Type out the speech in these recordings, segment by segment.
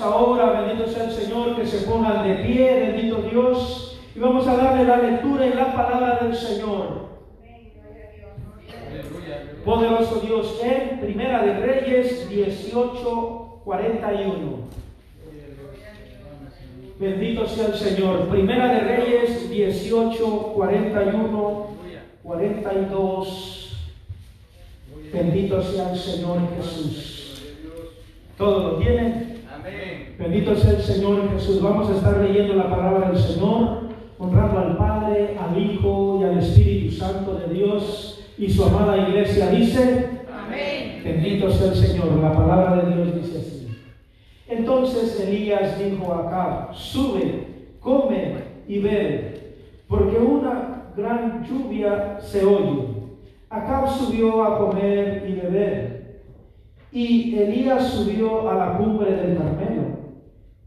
Ahora, bendito sea el Señor, que se pongan de pie, bendito Dios, y vamos a darle la lectura en la palabra del Señor. Poderoso Dios, en Primera de Reyes 18, 41. Bendito sea el Señor. Primera de Reyes 18, 41, 42. Bendito sea el Señor Jesús. ¿Todo lo tienen? Bendito sea el Señor Jesús. Vamos a estar leyendo la palabra del Señor, honrando al Padre, al Hijo y al Espíritu Santo de Dios. Y su amada iglesia dice, Amén. Bendito sea el Señor. La palabra de Dios dice así. Entonces Elías dijo a Acab, sube, come y bebe, porque una gran lluvia se oye. Acab subió a comer y beber. Y Elías subió a la cumbre del Carmelo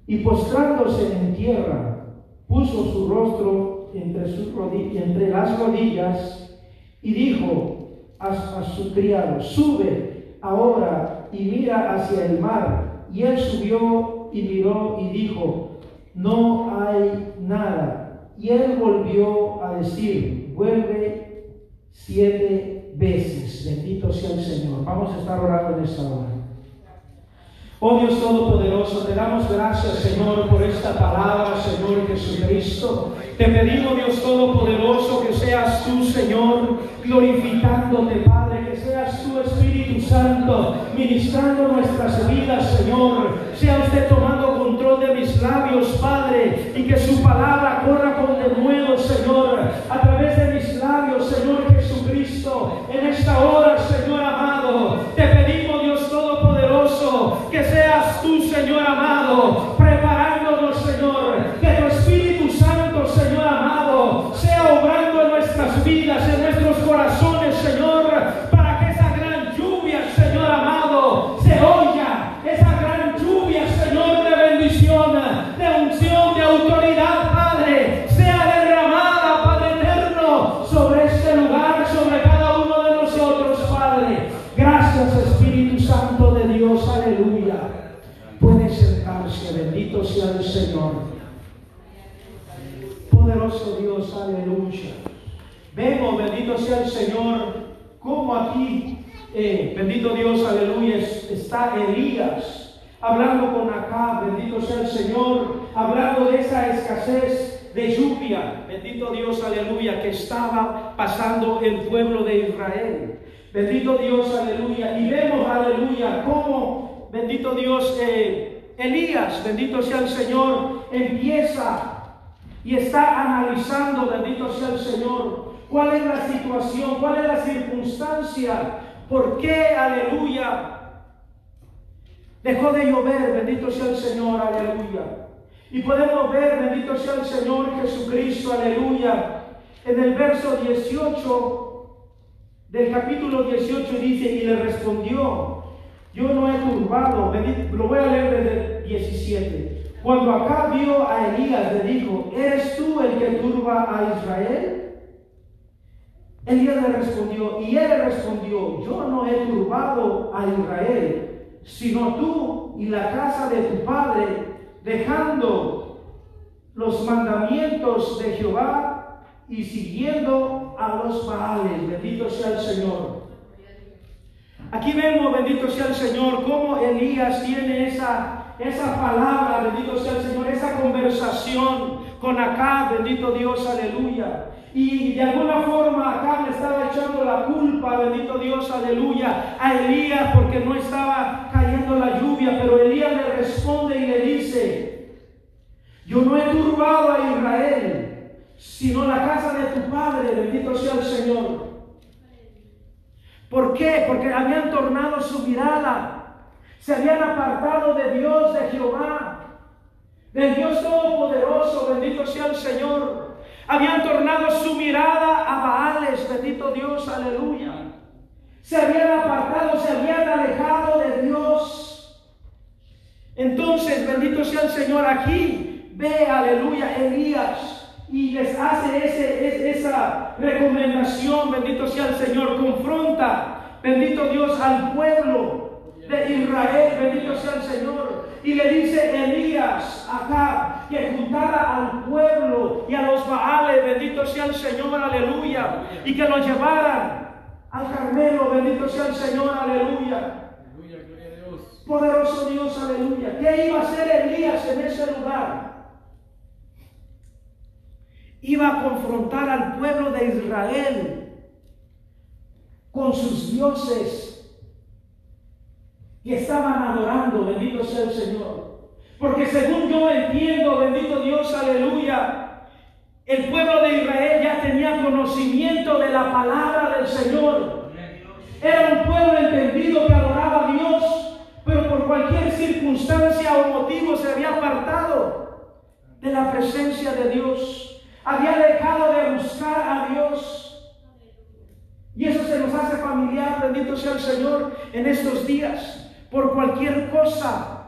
y postrándose en tierra, puso su rostro entre, sus entre las rodillas y dijo a, a su criado, sube ahora y mira hacia el mar. Y él subió y miró y dijo, no hay nada. Y él volvió a decir, vuelve siete. Bendito sea el Señor. Vamos a estar orando en esta hora. Oh Dios Todopoderoso, te damos gracias, Señor, por esta palabra, Señor Jesucristo. Te pedimos, Dios Todopoderoso, que seas tú, Señor, glorificándote, Padre, que seas tu Espíritu Santo, ministrando nuestras vidas, Señor. Sea usted tomando control de mis labios, Padre, y que su palabra corra con denuedo, Señor, a través de mis labios, Señor. En esta hora, Señor amado, te pedimos, Dios Todopoderoso, que seas tú, Señor amado, estaba pasando el pueblo de Israel. Bendito Dios, aleluya. Y vemos, aleluya, cómo, bendito Dios, eh, Elías, bendito sea el Señor, empieza y está analizando, bendito sea el Señor, cuál es la situación, cuál es la circunstancia, por qué, aleluya, dejó de llover, bendito sea el Señor, aleluya. Y podemos ver, bendito sea el Señor Jesucristo, aleluya, en el verso 18 del capítulo 18 dice, y le respondió, yo no he turbado, lo voy a leer desde el 17. Cuando acá vio a Elías, le dijo, ¿eres tú el que turba a Israel? Elías le respondió, y él respondió, yo no he turbado a Israel, sino tú y la casa de tu padre, dejando los mandamientos de Jehová y siguiendo a los Baales. Bendito sea el Señor. Aquí vemos, bendito sea el Señor, cómo Elías tiene esa, esa palabra, bendito sea el Señor, esa conversación con acá, bendito Dios, aleluya. Y de alguna forma acá le estaba echando la culpa, bendito Dios, aleluya, a Elías porque no estaba cayendo la lluvia, pero Elías le responde y le dice, yo no he turbado a Israel, sino la casa de tu padre, bendito sea el Señor. ¿Por qué? Porque habían tornado su mirada, se habían apartado de Dios, de Jehová, del Dios Todopoderoso, bendito sea el Señor. Habían tornado su mirada a Baales, bendito Dios, aleluya. Se habían apartado, se habían alejado de Dios. Entonces, bendito sea el Señor, aquí ve, aleluya, Elías y les hace ese, esa recomendación, bendito sea el Señor, confronta, bendito Dios, al pueblo de Israel, bendito sea el Señor, Y le dice Elías acá que juntara al pueblo y a los Baales, bendito sea el Señor, aleluya, y que lo llevaran al Carmelo, bendito sea el Señor, aleluya. Poderoso Dios, aleluya. ¿Qué iba a hacer Elías en ese lugar? Iba a confrontar al pueblo de Israel con sus dioses que estaban adorando, bendito sea el Señor. Porque según yo entiendo, bendito Dios, aleluya, el pueblo de Israel ya tenía conocimiento de la palabra del Señor. Era un pueblo entendido que adoraba a Dios, pero por cualquier circunstancia o motivo se había apartado de la presencia de Dios. Había dejado de buscar a Dios. Y eso se nos hace familiar, bendito sea el Señor, en estos días por cualquier cosa.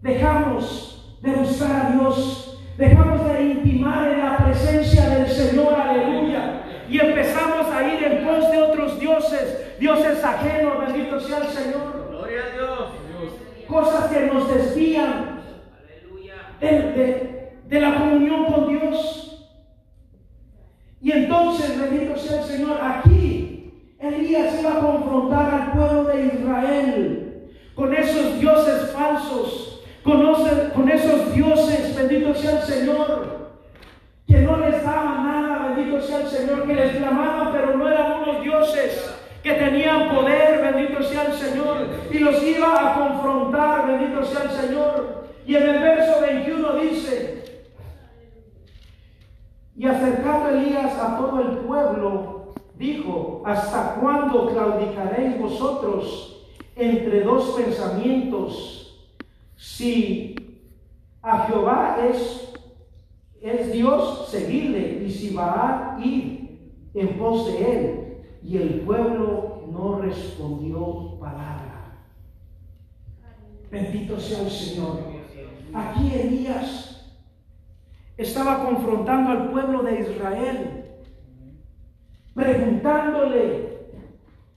Dejamos de buscar a Dios, dejamos de intimar en la presencia del Señor, aleluya. Y empezamos a ir en pos de otros dioses, dioses ajenos, bendito sea el Señor. Gloria a Dios. Cosas que nos desvían de, de la comunión con Dios. Y entonces, bendito sea el Señor, aquí Elías iba a confrontar al pueblo de Israel con esos dioses falsos, con, esos dioses, bendito sea el Señor, que no les daban nada, bendito sea el Señor, que les clamaban, pero no eran unos dioses que tenían poder, bendito sea el Señor, y los iba a confrontar, bendito sea el Señor. Y en el verso 21 dice, y acercando Elías a todo el pueblo, dijo, ¿hasta cuándo claudicaréis vosotros? entre dos pensamientos. Si a Jehová es, es Dios, seguirle, y si va a ir en pos de él. Y el pueblo no respondió palabra. Bendito sea el Señor. Aquí Elías estaba confrontando al pueblo de Israel, preguntándole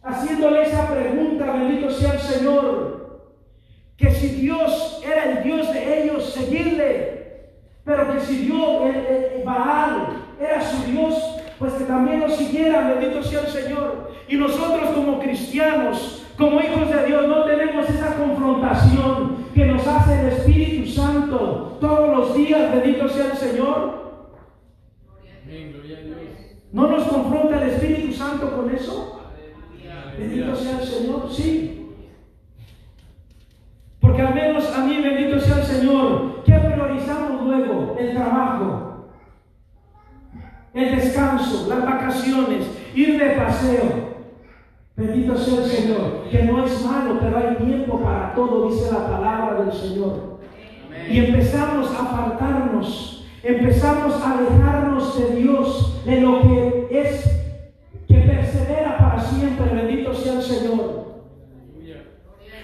haciéndole esa pregunta, bendito sea el Señor, que si Dios era el Dios de ellos, seguirle, pero que si Dios, el, Baal, era su Dios, pues que también lo siguieran, bendito sea el Señor. Y nosotros como cristianos, como hijos de Dios, no tenemos esa confrontación que nos hace el Espíritu Santo todos los días, bendito sea el Señor. ¿No nos confronta el Espíritu Santo con eso? Bendito sea el Señor, sí. Porque al menos a mí, bendito sea el Señor, ¿qué priorizamos luego? El trabajo, el descanso, las vacaciones, ir de paseo. Bendito sea el Señor, que no es malo, pero hay tiempo para todo, dice la palabra del Señor. Y empezamos a apartarnos, empezamos a alejarnos de Dios, de lo que es persevera para siempre. Bendito sea el Señor.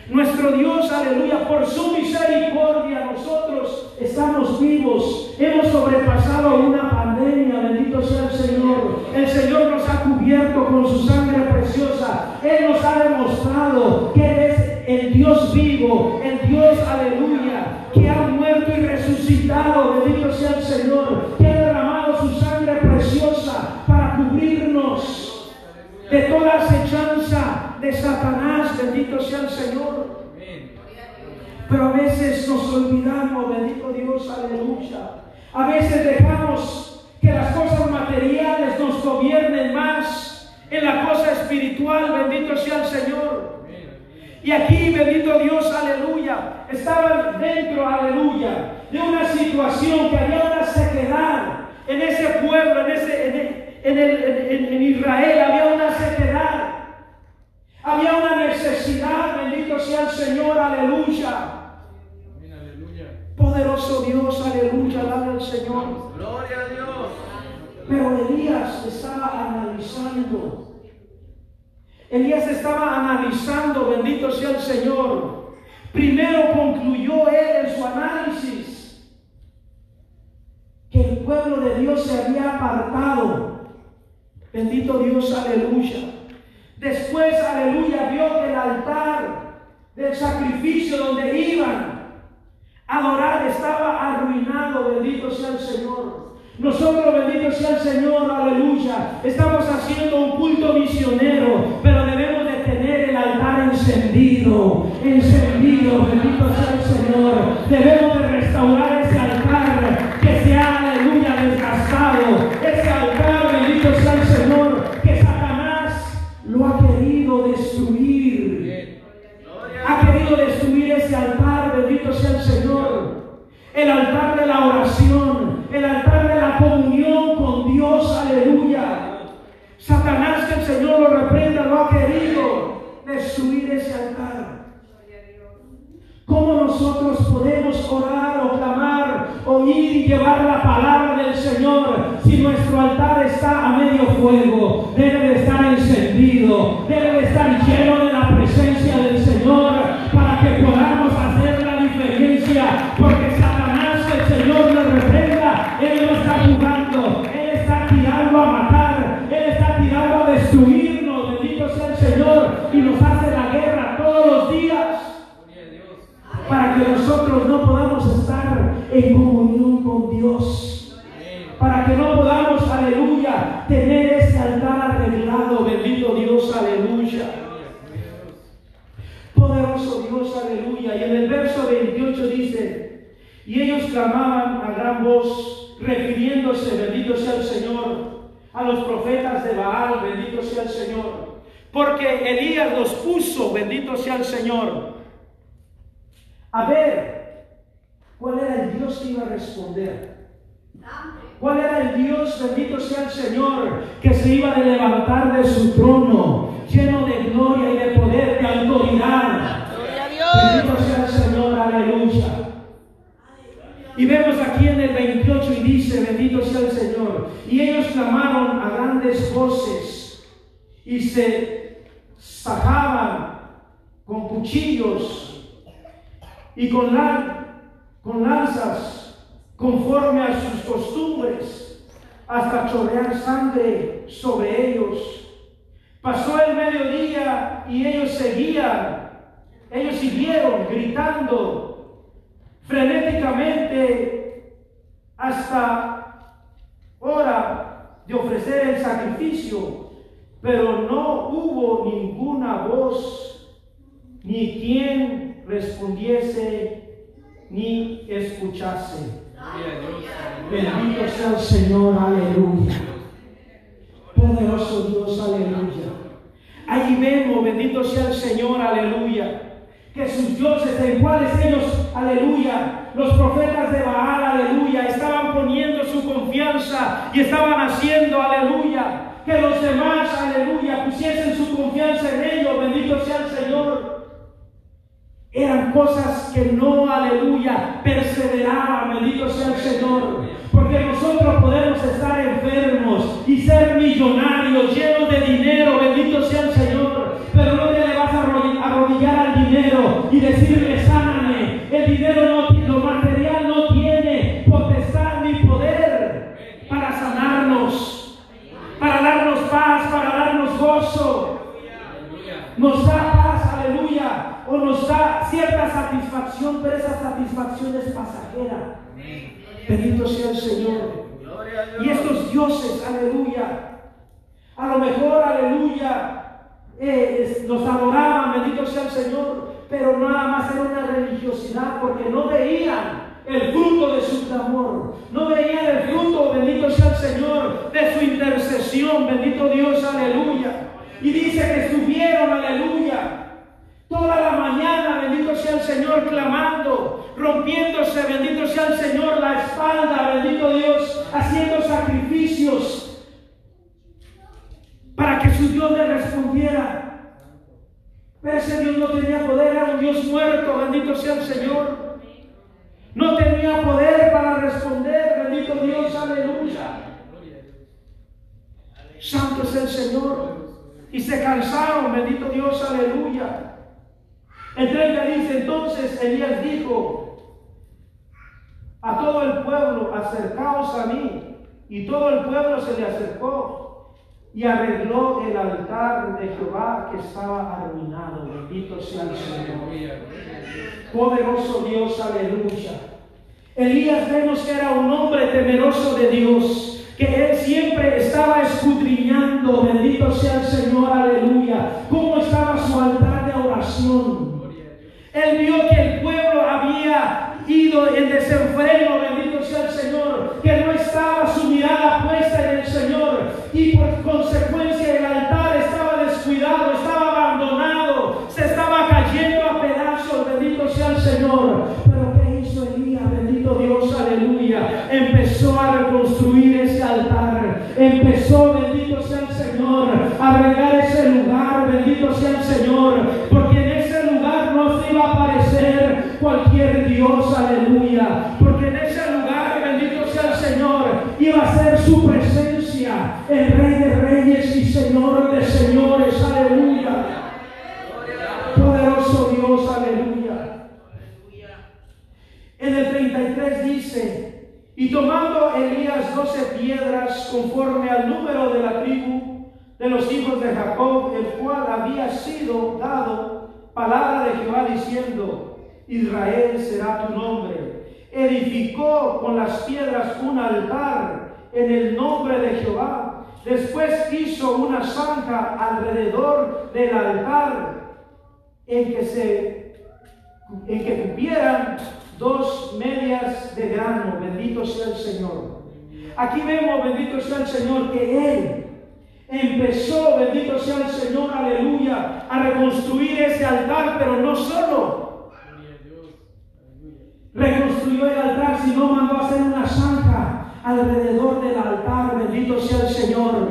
Nuestro Dios, aleluya, por su misericordia nosotros estamos vivos. Hemos sobrepasado una pandemia, bendito sea el Señor. El Señor nos ha cubierto con su sangre preciosa. Él nos ha demostrado que es el Dios vivo, el Dios, aleluya, que ha muerto y resucitado, bendito sea el Señor, que ha derramado su sangre preciosa para cubrirnos de toda acechanza de Satanás, bendito sea el Señor. Pero a veces nos olvidamos, bendito Dios, aleluya. A veces dejamos que las cosas materiales nos gobiernen más en la cosa espiritual, bendito sea el Señor. Y aquí, bendito Dios, aleluya, estaban dentro, aleluya, de una situación que había una sequedad en ese pueblo, en ese, en, en, Israel había una sequedad, había una necesidad, bendito sea el Señor, aleluya. Poderoso Dios, aleluya, dale al Señor. Gloria a Dios. Pero Elías estaba analizando. Elías estaba analizando, bendito sea el Señor. Primero concluyó él en su análisis que el pueblo de Dios se había apartado Bendito Dios, aleluya. Después, aleluya, vio que el altar del sacrificio donde iban Adorar estaba arruinado, bendito sea el Señor. Nosotros, bendito sea el Señor, aleluya. Estamos haciendo un culto misionero, pero debemos de tener el altar encendido, encendido, bendito sea el Señor. Debemos de restaurar ese altar nuestro altar está a medio fuego? Debe de estar encendido, debe de estar lleno de la presencia del Señor para que podamos hacer la diferencia. Bendito sea el Señor, a los profetas de Baal, bendito sea el Señor. Porque Elías los puso, bendito sea el Señor a ver cuál era el Dios que iba a responder. ¿Cuál era el Dios, bendito sea el Señor, que se iba a levantar de su trono, lleno de gloria y de poder, de autoridad? Bendito sea el Señor, aleluya. Y vemos aquí en el 28 y dice, bendito sea el Señor. Y ellos clamaron a grandes voces y se sacaban con cuchillos y con, con lanzas conforme a sus costumbres hasta chorrear sangre sobre ellos. Pasó el mediodía y ellos seguían, ellos siguieron gritando frenéticamente hasta hora de ofrecer el sacrificio, pero no hubo ninguna voz ni quien respondiese ni escuchase. Bendito sea el Señor, aleluya. Poderoso Dios, aleluya. Allí vemos, bendito sea el Señor, aleluya. Que sus dioses en cuales ellos, aleluya, los profetas de Baal, aleluya, estaban poniendo su confianza y estaban haciendo, aleluya, que los demás, aleluya, pusiesen su confianza en ellos, bendito sea el Señor. Eran cosas que no, aleluya, perseveraban, bendito sea el Señor. Porque nosotros podemos estar enfermos y ser millonarios, llenos nos da cierta satisfacción, pero esa satisfacción es pasajera. Bendito sea el Señor. Y estos dioses, aleluya, a lo mejor, aleluya, eh, los adoraban, bendito sea el Señor, pero nada más era una religiosidad porque no veían el fruto de su clamor, no veían el fruto, bendito sea el Señor, de su intercesión, bendito Dios, aleluya. Y dice que estuvieron, aleluya, Toda la mañana, bendito sea el Señor, clamando, rompiéndose, bendito sea el Señor, la espalda, bendito Dios, haciendo sacrificios para que su Dios le respondiera. Pero ese Dios no tenía poder, era un Dios muerto, bendito sea el Señor. No tenía poder para responder, bendito Dios, aleluya. Santo es el Señor. Y se cansaron, bendito Dios, aleluya. El 30 dice, entonces Elías dijo a todo el pueblo, acercaos a mí. Y todo el pueblo se le acercó. y arregló el altar de Jehová que estaba arruinado. Bendito sea el Señor. Poderoso Dios, aleluya. Elías vemos que era un hombre temeroso de Dios, que él siempre estaba escudriñando, bendito sea el Señor, aleluya, cómo estaba su altar de oración. Él vio que el pueblo había ido en desenfreno, bendito sea el Señor, que no estaba su mirada puesta en el Señor y por consecuencia el altar estaba descuidado, estaba abandonado, se estaba cayendo a pedazos, bendito sea el Señor. Pero ¿qué hizo Elías? Bendito Dios, aleluya. Empezó a reconstruir ese altar, empezó, bendito sea el Señor, a regar ese lugar, bendito sea el Señor, porque en ese lugar no se iba a aparecer cualquier Elías doce piedras conforme al número de la tribu de los hijos de Jacob, el cual había sido dado palabra de Jehová diciendo, Israel será tu nombre. Edificó con las piedras un altar en el nombre de Jehová. Después hizo una zanja alrededor del altar en que se en que dos medias de grano. Bendito sea el Señor. Aquí vemos, bendito sea el Señor, que Él empezó, bendito sea el Señor, aleluya, a reconstruir ese altar, pero no solo reconstruyó el altar, sino mandó a hacer una zanja alrededor del altar, bendito sea el Señor.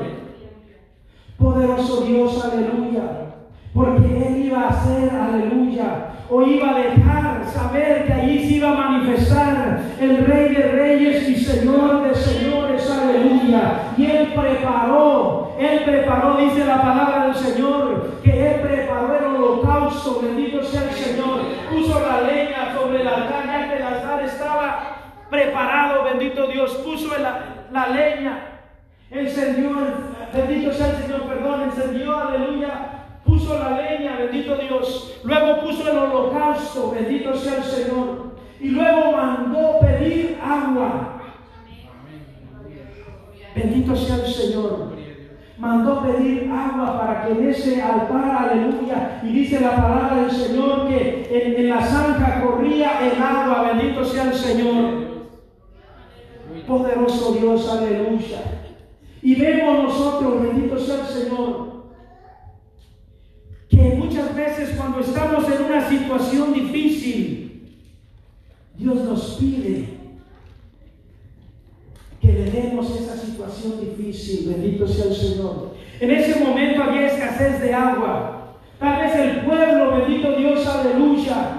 Poderoso Dios, aleluya. Porque Él iba a hacer, aleluya, o iba a dejar saber que allí se iba a manifestar el Rey de Reyes y Señor de Señores, aleluya. Y Él preparó, Él preparó, dice la palabra del Señor, que Él preparó el holocausto, bendito sea el Señor. Puso la leña sobre el altar, ya que el altar estaba preparado, bendito Dios, puso la, la leña, encendió, bendito sea el Señor, perdón, encendió, aleluya, puso la leña, bendito Dios. Luego puso el holocausto, bendito sea el Señor. Y luego mandó pedir agua. Bendito sea el Señor. Mandó pedir agua para que en ese altar, aleluya, y dice la palabra del Señor que en, en la zanja corría el agua, bendito sea el Señor. Poderoso Dios, aleluya. Y vemos nosotros, bendito sea el Señor, que muchas veces cuando estamos en una situación difícil, Dios nos pide que le demos esa situación difícil, bendito sea el Señor. En ese momento había escasez de agua. Tal vez el pueblo, bendito Dios, aleluya,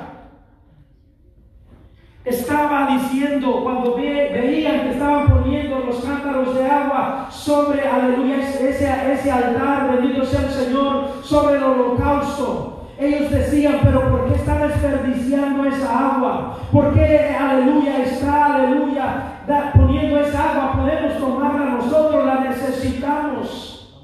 estaba diciendo cuando veían que estaban poniendo los cántaros de agua sobre, aleluya, ese, ese altar, bendito sea el Señor, sobre el holocausto. Ellos decían, pero ¿por qué está desperdiciando esa agua? ¿Por qué, aleluya, está, aleluya, poniendo esa agua? Podemos tomarla nosotros, la necesitamos.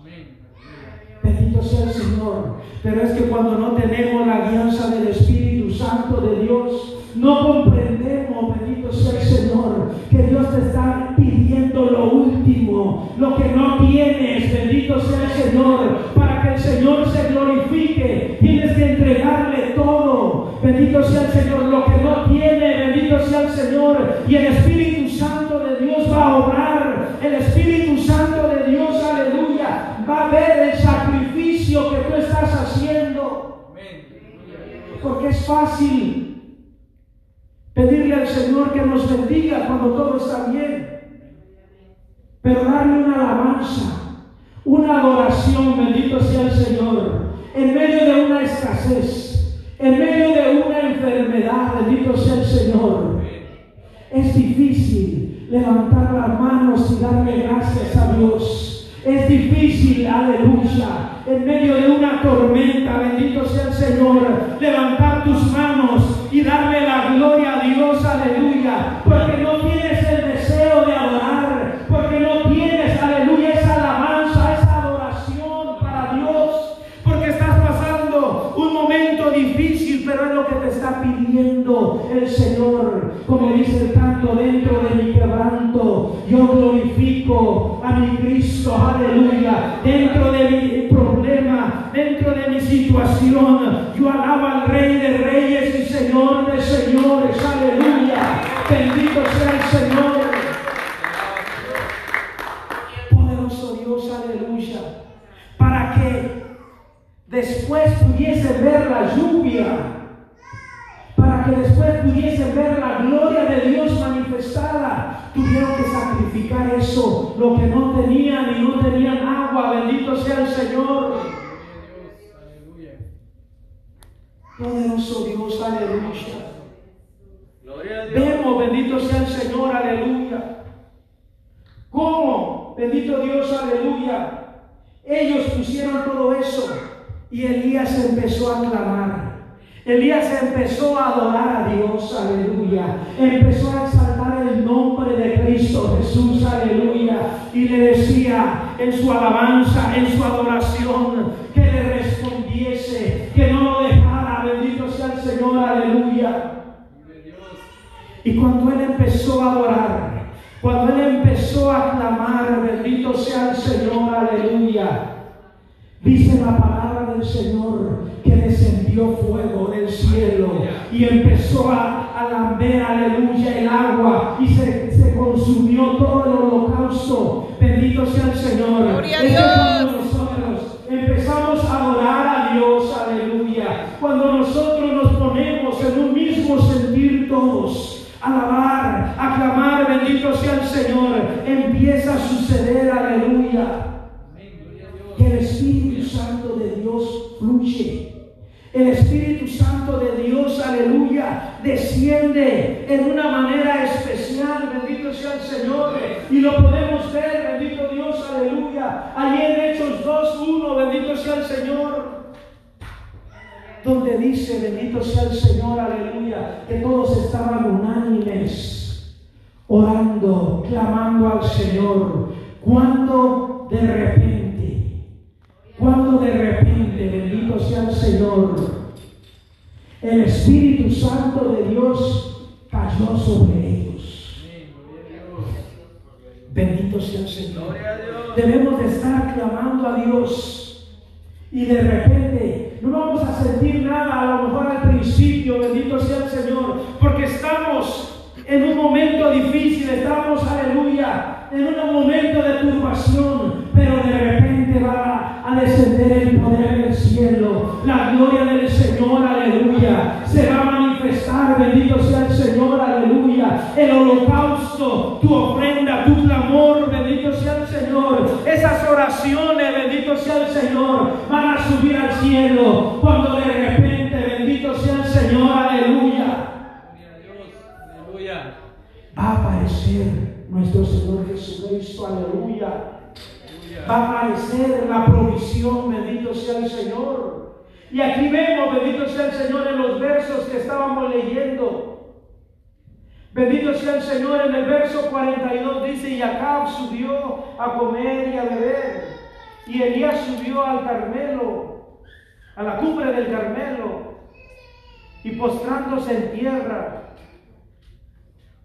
Bendito sea el Señor. Pero es que cuando no tenemos la guianza del Espíritu Santo de Dios, no comprendemos, bendito sea el Señor, que Dios te está pidiendo lo último, lo que no tienes, bendito sea el Señor, para que el Señor se glorifique. Tienes que entregarle todo, bendito sea el Señor, lo que no tiene, bendito sea el Señor, y el Espíritu Santo de Dios va a obrar, el Espíritu Santo de Dios, aleluya, va a ver el sacrificio que tú estás haciendo. Porque es fácil Pedirle al Señor que bendiga cuando todo está bien. Pero darle una alabanza, una adoración, bendito sea el Señor, en medio de una escasez, en medio de una enfermedad, bendito sea el Señor. Es difícil levantar las manos y darle gracias a Dios. Es difícil, aleluya, en medio de una tormenta, bendito sea el Señor, levantar tus manos y darle la gloria dentro de mi quebranto, yo glorifico a mi Cristo, aleluya. Dentro de mi problema, dentro de mi situación, yo alabo al Rey de Reyes y Señor de Señores, aleluya. Bendito sea el Señor. Poderoso Dios, aleluya. Para que después pudiese ver la lluvia que después pudiesen ver la gloria de Dios tuvieron que sacrificar eso, lo que no tenían y no tenían agua. Bendito sea el Señor. Poderoso Dios, aleluya. Vemos, bendito sea el Señor, aleluya. ¿Cómo? Bendito Dios, aleluya. Ellos pusieron todo eso y Elías empezó a clamar. Elías empezó a adorar a Dios, aleluya. Empezó a exaltar nombre de Cristo Jesús, aleluya. Y le decía en su alabanza, en su adoración, que le respondiese, que no lo dejara, bendito sea el Señor, aleluya. Y cuando él empezó a adorar, cuando él empezó a clamar, bendito sea el Señor, aleluya. Dice la palabra del Señor que descendió fuego del cielo y empezó a lamber, aleluya, el agua y se, se, consumió todo el holocausto. Bendito sea el Señor. Gloria a Dios. nosotros empezamos a adorar a Dios, aleluya. Cuando nosotros nos ponemos en un mismo sentir todos. Alabar, aclamar, bendito sea el Señor. Empieza a suceder, aleluya que el Espíritu Santo de Dios fluye. El Espíritu Santo de Dios, aleluya, desciende en una manera especial, bendito sea el Señor. Y lo podemos ver, bendito Dios, aleluya. Allí en Hechos 2.1, bendito sea el Señor. Donde dice, bendito sea el Señor, aleluya, que todos estaban unánimes, orando, clamando al Señor. Cuando de repente cuando de repente, bendito sea el Señor, el Espíritu Santo de Dios cayó sobre ellos. Bendito sea el Señor. Debemos de estar clamando a Dios. Y de repente no vamos a sentir nada, a lo mejor al principio, bendito sea el Señor, porque estamos en un momento difícil, estamos, aleluya, en un momento de turbación, pero de repente va a descender el poder del cielo. La gloria del Señor, aleluya. Se va a manifestar, bendito sea el Señor, aleluya. El holocausto, tu ofrenda, tu clamor, bendito sea el Señor. Esas oraciones, bendito sea el Señor, van a subir al cielo. Aleluya va a aparecer la provisión, bendito sea el Señor. Y aquí vemos, bendito sea el Señor, en los versos que estábamos leyendo. Bendito sea el Señor, en el verso 42 dice, y Acab subió a comer y a beber. Y Elías subió al Carmelo, a la cumbre del Carmelo, y postrándose en tierra,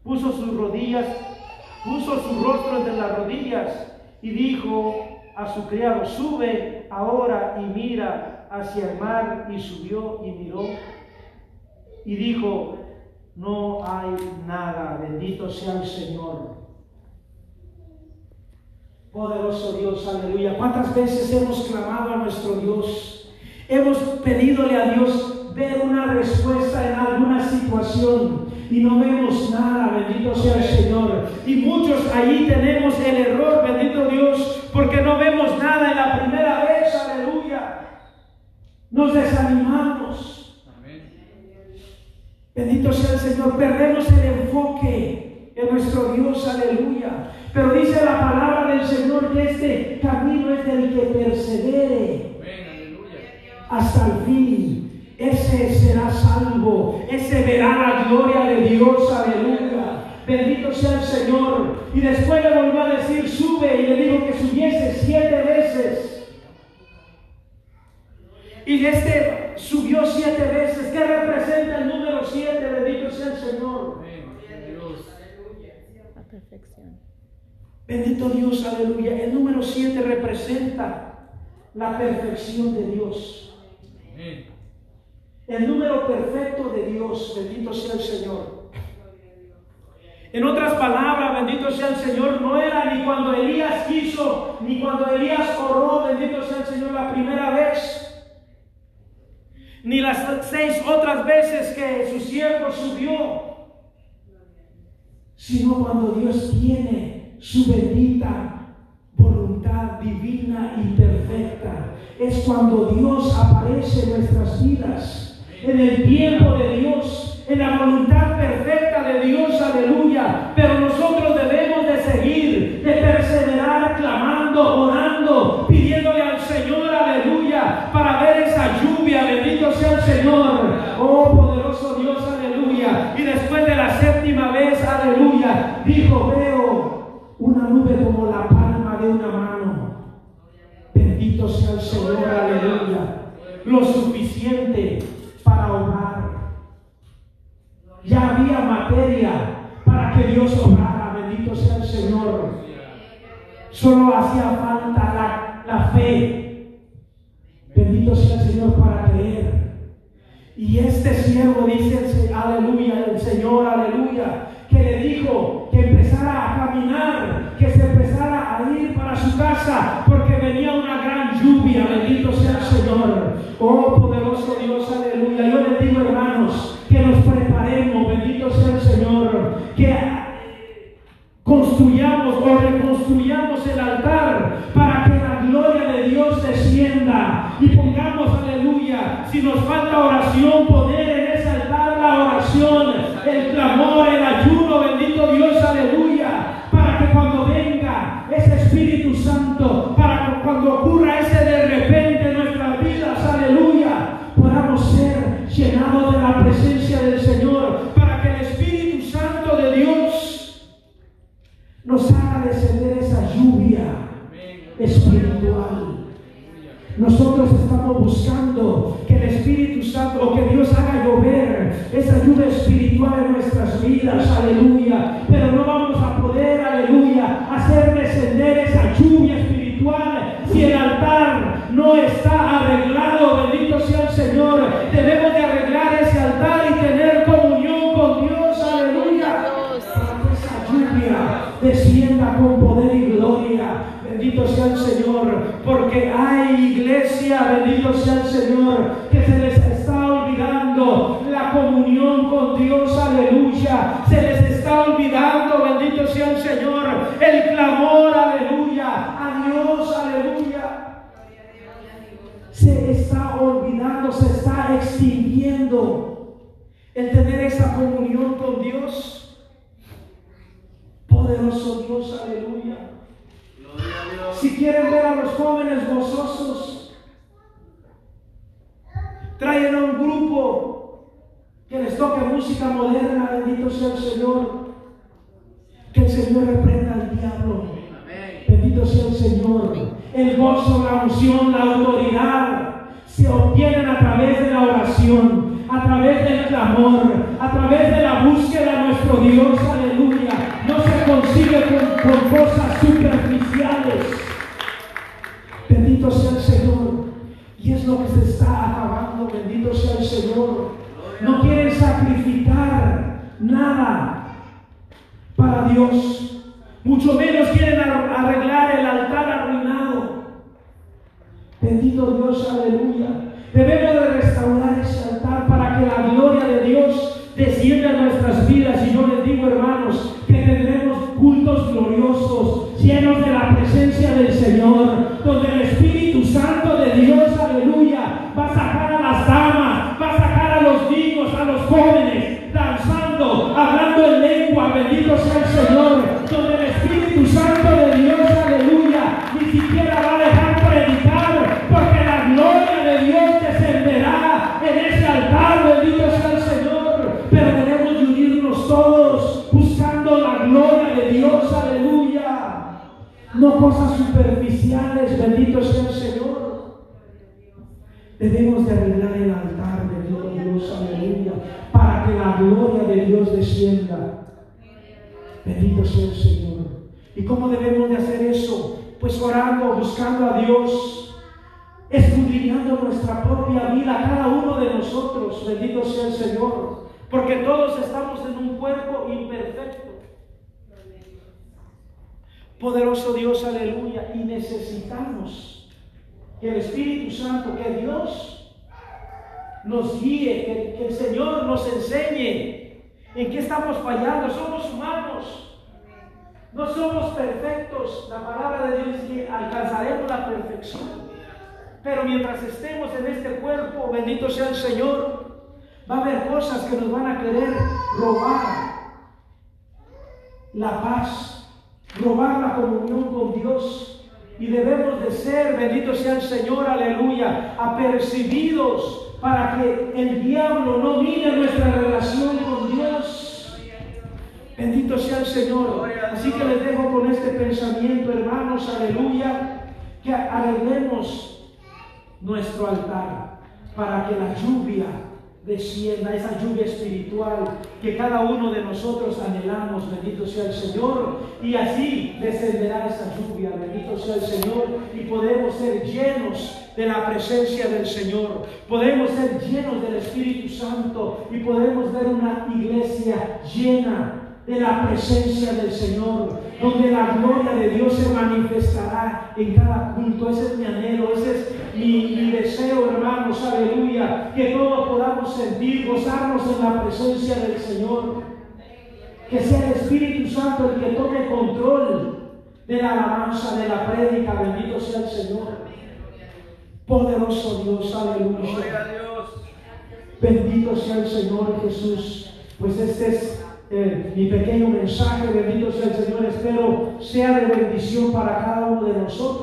puso sus rodillas, puso su rostro entre las rodillas y dijo a su criado, sube ahora y mira hacia el mar, y subió y miró, y dijo, no hay nada, bendito sea el Señor. Poderoso Dios, aleluya. ¿Cuántas veces hemos clamado a nuestro Dios? Hemos pedidole a Dios ver una respuesta en alguna situación y no vemos nada, bendito sea el Señor. Y muchos ahí tenemos el error, bendito Dios, porque no vemos nada en la primera vez, aleluya. Nos desanimamos. Bendito sea el Señor, perdemos el enfoque en nuestro Dios, aleluya. Pero dice la palabra del Señor que este camino es del que persevere hasta el fin ese será salvo, ese verá la gloria de Dios, aleluya. Bendito sea el Señor. Y después le volvió a decir, sube, y le dijo que subiese siete veces. Y este subió siete veces. ¿Qué representa el número siete? Bendito sea el Señor. perfección. Bendito Dios, aleluya. El número 7 representa la perfección de Dios. El número perfecto de Dios, bendito sea el Señor. En otras palabras, bendito sea el Señor, no era ni cuando Elías quiso, ni cuando Elías oró, bendito sea el Señor, la primera vez, ni las seis otras veces que su siervo subió, sino cuando Dios tiene su bendita voluntad divina y perfecta. Es cuando Dios aparece en nuestras vidas, en el tiempo de Dios, en la voluntad perfecta de Dios, aleluya. Pero nosotros debemos de seguir, de perseverar, clamando, orando, pidiéndole al Señor, aleluya, para ver esa lluvia, bendito sea el Señor. Oh poderoso Dios, aleluya. Y después de la séptima vez, aleluya, dijo, veo una nube como la palma de una mano. Bendito sea el Señor, aleluya. Lo suficiente falta la, la fe. Bendito sea el Señor para creer. Y este siervo dice, aleluya, el Señor, aleluya, que le dijo que empezara a caminar, que se empezara a ir para su casa, porque venía una gran lluvia, bendito sea el Señor. Oh poderoso Dios, aleluya. Yo les digo, hermanos, que nos preparemos, bendito sea el Señor, que construyamos o reconstruyamos el altar para que la gloria de Dios descienda. Y pongamos, aleluya, si nos falta oración, poner en ese altar la oración, el clamor, el Se está olvidando, se está extinguiendo el tener esa comunión con Dios. Poderoso Dios, aleluya. Si quieren ver a los jóvenes gozosos, traen a un grupo que les toque música moderna, bendito sea el Señor. Que el Señor reprenda al diablo. Bendito sea el Señor. El gozo, la unción, la autoridad se obtienen a través de la oración, a través del clamor, a través de la búsqueda de nuestro Dios. Aleluya. No se consigue con, con cosas superficiales. Bendito sea el Señor. Y es lo que se está acabando. Bendito sea el Señor. No quieren sacrificar nada para Dios. Mucho menos quieren arreglar el altar arruinado. Bendito Dios, aleluya. Debemos de Debemos de arreglar el altar, bendito Dios, aleluya, para que la gloria de Dios descienda. Bendito sea el Señor. ¿Y cómo debemos de hacer eso? Pues orando, buscando a Dios, escudriñando nuestra propia vida, cada uno de nosotros. Bendito sea el Señor. Porque todos estamos en un cuerpo imperfecto. Poderoso Dios, aleluya. Y necesitamos que el Espíritu Santo, que Dios nos guíe, que, el Señor nos enseñe en qué estamos fallando. Somos humanos. No somos perfectos. La palabra de Dios es que alcanzaremos la perfección. Pero mientras estemos en este cuerpo, bendito sea el Señor, va a haber cosas que nos van a querer robar la paz, robar la comunión con Dios. Y debemos de ser, bendito sea el Señor, aleluya, apercibidos para que el diablo no mire nuestra relación con Dios. Bendito sea el Señor. Así que les dejo con este pensamiento, hermanos, aleluya, que arreglemos nuestro altar para que la lluvia descienda, esa lluvia espiritual que cada uno de nosotros anhelamos, bendito sea el Señor, y así descenderá esa lluvia, bendito sea el Señor, y podemos ser llenos de la presencia del Señor, podemos ser llenos del Espíritu Santo y podemos ver una iglesia llena de la presencia del Señor, donde la gloria de Dios se manifestará en cada culto. Ese es mi anhelo, ese es mi, mi deseo, hermanos, aleluya, que todos podamos sentir, gozarnos en la presencia del Señor. Que sea el Espíritu Santo el que tome control de la alabanza, de la prédica, bendito sea el Señor. Poderoso Dios, aleluya. Bendito sea el Señor Jesús. Pues este es eh, mi pequeño mensaje, bendito sea el Señor, espero sea de bendición para cada uno de nosotros.